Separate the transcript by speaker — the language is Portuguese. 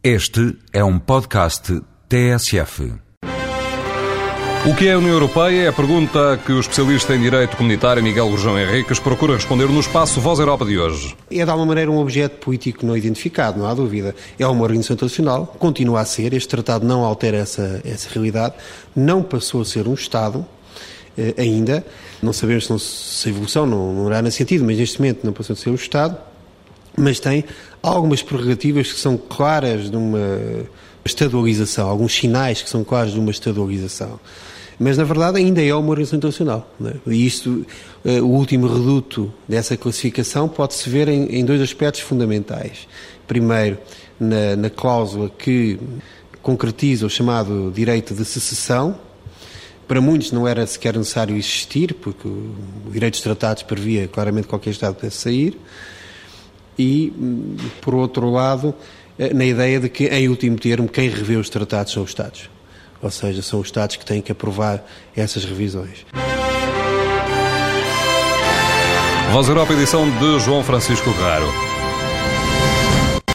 Speaker 1: Este é um podcast TSF.
Speaker 2: O que é a União Europeia é a pergunta que o especialista em Direito Comunitário Miguel Gurjão Henriques procura responder no espaço Voz Europa de hoje.
Speaker 3: É de alguma maneira um objeto político não identificado, não há dúvida. É uma organização internacional, continua a ser, este tratado não altera essa, essa realidade, não passou a ser um Estado eh, ainda, não sabemos se, não, se a evolução não, não irá nesse sentido, mas neste momento não passou a ser um Estado, mas tem algumas prerrogativas que são claras de uma estadualização, alguns sinais que são claros de uma estadualização. Mas, na verdade, ainda é uma organização internacional. É? E isto, uh, o último reduto dessa classificação pode-se ver em, em, dois aspectos fundamentais. Primeiro, na, na cláusula que concretiza o chamado direito de secessão, para muitos não era sequer necessário existir, porque o direito dos tratados previa claramente que qualquer Estado pudesse sair. E, por outro lado, eh, na ideia de que, em último termo, quem revê os tratados são os Estados. Ou seja, são os Estados que têm que aprovar essas revisões.
Speaker 2: Voz Europa, edição de João Francisco Raro.